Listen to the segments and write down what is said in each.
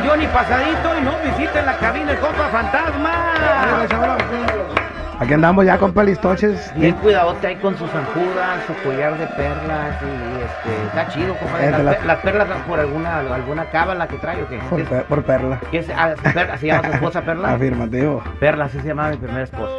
millón y pasadito. Y no visiten la cabina el compa fantasma. Aquí andamos ya con pelistoches. Bien cuidadote ahí con sus zancudas, su collar de perlas y este, está chido, compadre. Eh, Las, la- per- las perlas por alguna alguna cábala que trae o qué? Por, ¿Qué es- per- por perla. qué es? Ah, Perla, ¿Se llama su esposa Perla? Afirmativo. Perla, así se llamaba mi primera esposa.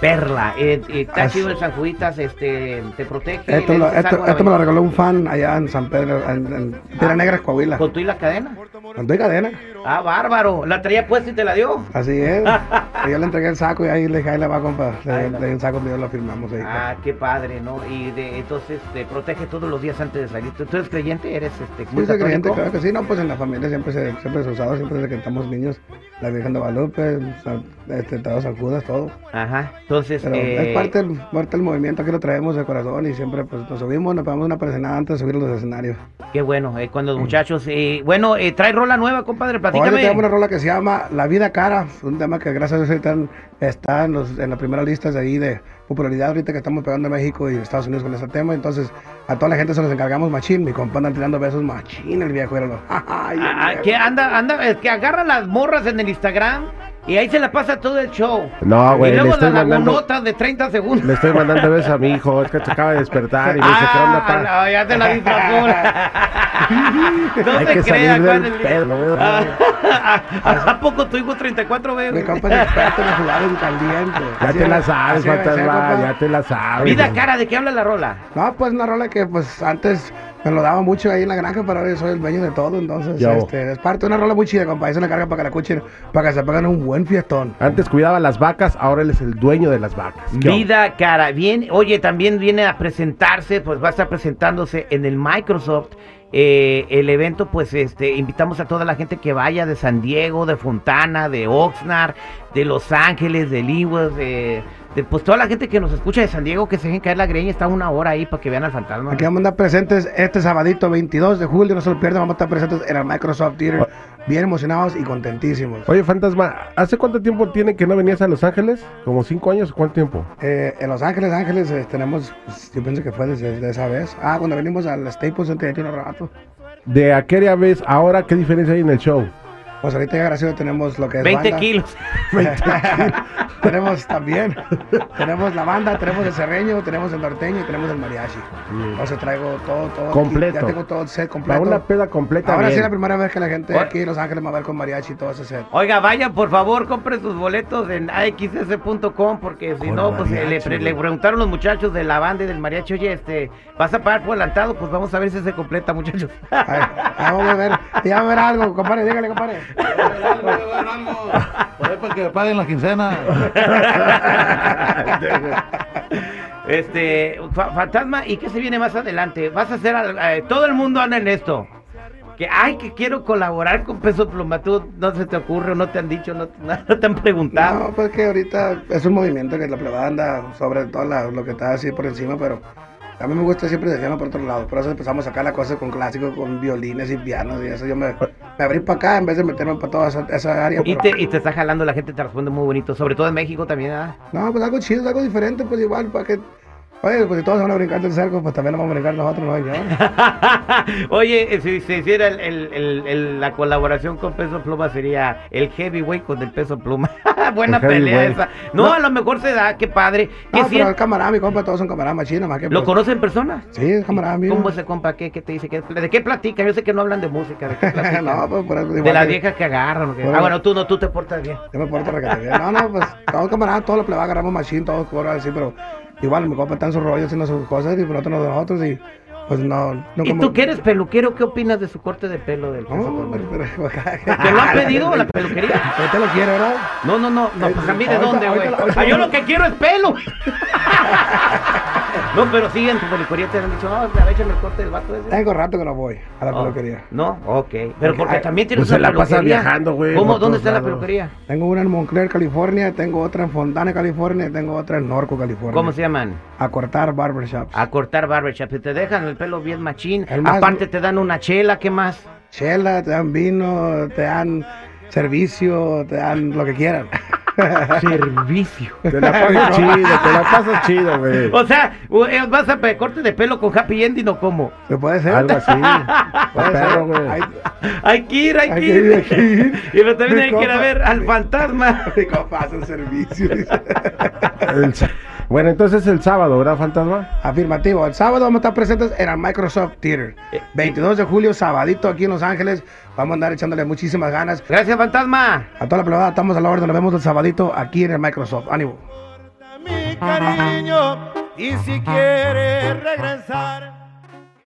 Perla, eh, eh, está chido el Sanjuditas, este, te protege. Esto, lo- me lo regaló un fan allá en San Pedro, en, en Piedra Negra, Coahuila. ¿Con tú y la cadena? Con tu cadena. Ah, bárbaro. ¿La traía puesta y te la dio? Así es. Yo le entregué el saco y ahí le dije, ahí le va, compa. Le, la- di un saco mío, lo firmamos ahí. Ah, qué padre, ¿no? Y de, entonces te protege todos los días antes de salir. ¿Tú, tú eres creyente? ¿Eres este, muy Sí, soy creyente, católico? claro que sí, no, pues en la familia siempre se, siempre se usado, siempre desde que estamos niños, la Virgen de Guadalupe, este, todos San Judas, todo. Ajá. Entonces, Pero eh, es parte del, parte del movimiento que lo traemos de corazón y siempre pues nos subimos, nos pegamos una presionada antes de subir a los escenarios. Qué bueno, eh, cuando los muchachos... eh, bueno, eh, trae rola nueva, compadre, Hoy platícame. tenemos una rola que se llama La Vida Cara, un tema que gracias a Dios está, en- está en, los, en las primeras listas de ahí de popularidad ahorita que estamos pegando en México y Estados Unidos con este tema, entonces a toda la gente se los encargamos machín, mi compa anda tirando besos machín el viejo, éralo. Ay, el Ah, viejo. que anda, anda, es que agarra las morras en el Instagram y ahí se la pasa todo el show. No, güey, y le luego estoy las mandando, lagunotas de 30 segundos. le estoy mandando besos a mi hijo, es que se acaba de despertar y me dice, ¿qué Ah, onda, pa? no, ya te la disfrazó. no creas, salir Juan, el- pedo, güey. Ah, ¿A poco tu hijo 34 Mi veces? compa es experto en jugar en caliente. Ya Así te la es, sabes, fantasma, ya te la sabes. Vida güey. cara, ¿de qué habla la rola? No, pues una rola que pues antes me lo daba mucho ahí en la granja, pero ahora yo soy el dueño de todo, entonces este, es parte de una rola muy chida, compa. Ahí se la carga para que la escuchen, para que se peguen un buen fiestón. Antes cuidaba las vacas, ahora él es el dueño de las vacas. Vida cara, bien, oye, también viene a presentarse, pues va a estar presentándose en el Microsoft. Eh, el evento, pues este, invitamos a toda la gente que vaya de San Diego, de Fontana, de Oxnard, de Los Ángeles, de Lewis, de, de, pues toda la gente que nos escucha de San Diego, que se dejen caer la greña, está una hora ahí para que vean al fantasma. Aquí vamos a andar presentes este sabadito 22 de julio, no se lo pierdan, vamos a estar presentes en el Microsoft Theater, bien emocionados y contentísimos. Oye, fantasma, ¿hace cuánto tiempo tiene que no venías a Los Ángeles? ¿Como cinco años o cuánto tiempo? Eh, en Los Ángeles, Ángeles, eh, tenemos, pues, yo pienso que fue desde, desde esa vez. Ah, cuando venimos al Staples Center, tiene un rato. De aquella vez, ahora, ¿qué diferencia hay en el show? Pues ahorita ya gracias tenemos lo que es 20 banda. kilos. tenemos también, tenemos la banda, tenemos el serreño, tenemos el norteño y tenemos el mariachi. Entonces traigo todo, todo. aquí, Completo. Ya tengo todo el set Para completo. una peda completa. Ahora sí es la primera vez que la gente aquí en Los Ángeles me va a ver con mariachi y todo ese set. Oiga, vayan por favor, compren sus boletos en axs.com porque si Con no, pues mariachi, le, pre- le güey. preguntaron los muchachos de la banda y del mariachi, oye, este, ¿vas a pagar por adelantado? Pues vamos a ver si se completa, muchachos. Vamos a ver, ya vamos a ver algo, compadre, dígale, compadre. Por para que me paguen la quincena. Este, fa- fantasma, ¿y qué se viene más adelante? Vas a hacer, al- eh, todo el mundo anda en esto. Que, ay, que quiero colaborar con Peso Pluma. ¿Tú no se te ocurre no te han dicho, no, no te han preguntado? No, pues que ahorita es un movimiento que la plebada anda sobre todo la- lo que está así por encima, pero a mí me gusta siempre desviarme por otro lado. Por eso empezamos a sacar la cosa con clásicos, con violines y pianos y eso. Yo me, me abrí para acá en vez de meterme para toda esa, esa área. Y pero- te, y te está jalando, la gente te responde muy bonito, sobre todo en México también, ¿ah? No, pues algo chido, algo diferente, pues igual, para que... Oye, pues si todos se van a brincar del cerco, pues también nos vamos a brincar nosotros, ¿no? Yo. Oye, eh, si se hiciera el- el- el- el- la colaboración con Peso Pluma sería el heavyweight con el Peso Pluma. Buena El pelea esa. No, a lo mejor se da, qué padre. ¿Qué No, pero el camarada, mi compa, todos son camaradas machinos, más que... ¿Lo pues, conoce en persona? Sí, es camarada mío. ¿Cómo ese compa? ¿Qué, qué te dice? ¿Qué- ¿De qué platica? Yo sé que no hablan de música. ¿De qué platican? no, pues por eso de las que- viejas que agarran. Ah, bueno, tú no, tú te portas bien. Yo me porto bien. No, no, pues todos camaradas, todos los plebas agarramos machine, todos cobran así, pero igual mi compa está en su rollo haciendo sus cosas y nos de nosotros y pues no. no ¿Y como- tú que eres peluquero? ¿Qué opinas de su corte de pelo del Pluma? pero, pero- ¿Te lo han pedido a la peluquería? Usted lo quiere, ¿verdad? No, no, no, no, pues a mí de dónde, güey. Ah, yo lo que quiero es pelo. No, pero sí, en tu peluquería te han dicho, no, échame el corte del vato ese. Tengo rato que no voy a la Oh, peluquería. No, ok. Pero porque también tienes pues se una la pasa peluquería. viajando, güey, ¿Cómo? ¿Dónde está la peluquería? Tengo una en Montclair, California, tengo otra en Fontana, California, y tengo otra en Norco, California. ¿Cómo se llaman? A cortar barbershops. A cortar barbershop. Y te dejan el pelo bien machín. Más- Aparte te dan una chela, ¿qué más? Chela, te dan vino, te dan servicio, te dan lo que quieran. Servicio. Te la pasas chido, te la pasas chido, güey. O sea, eh, ¿vas a corte de pelo con happy ending o cómo? ¿Se puede ser? Algo así. Puede perro, güey. Ay, Hay que ir, hay, Hay que ir. hay que ir. Y pero también hay que ir a ver al fantasma. Mi compa hace el servicio. Bueno, entonces el sábado, ¿verdad, fantasma? Afirmativo. El sábado vamos a estar presentes en el Microsoft Theater. Eh, 22 de julio, sabadito aquí en Los Ángeles. Vamos a andar echándole muchísimas ganas. Gracias, fantasma. A toda la plebada estamos a la orden. Nos vemos el sabadito aquí en el Microsoft. Ánimo. mi cariño y si quieres regresar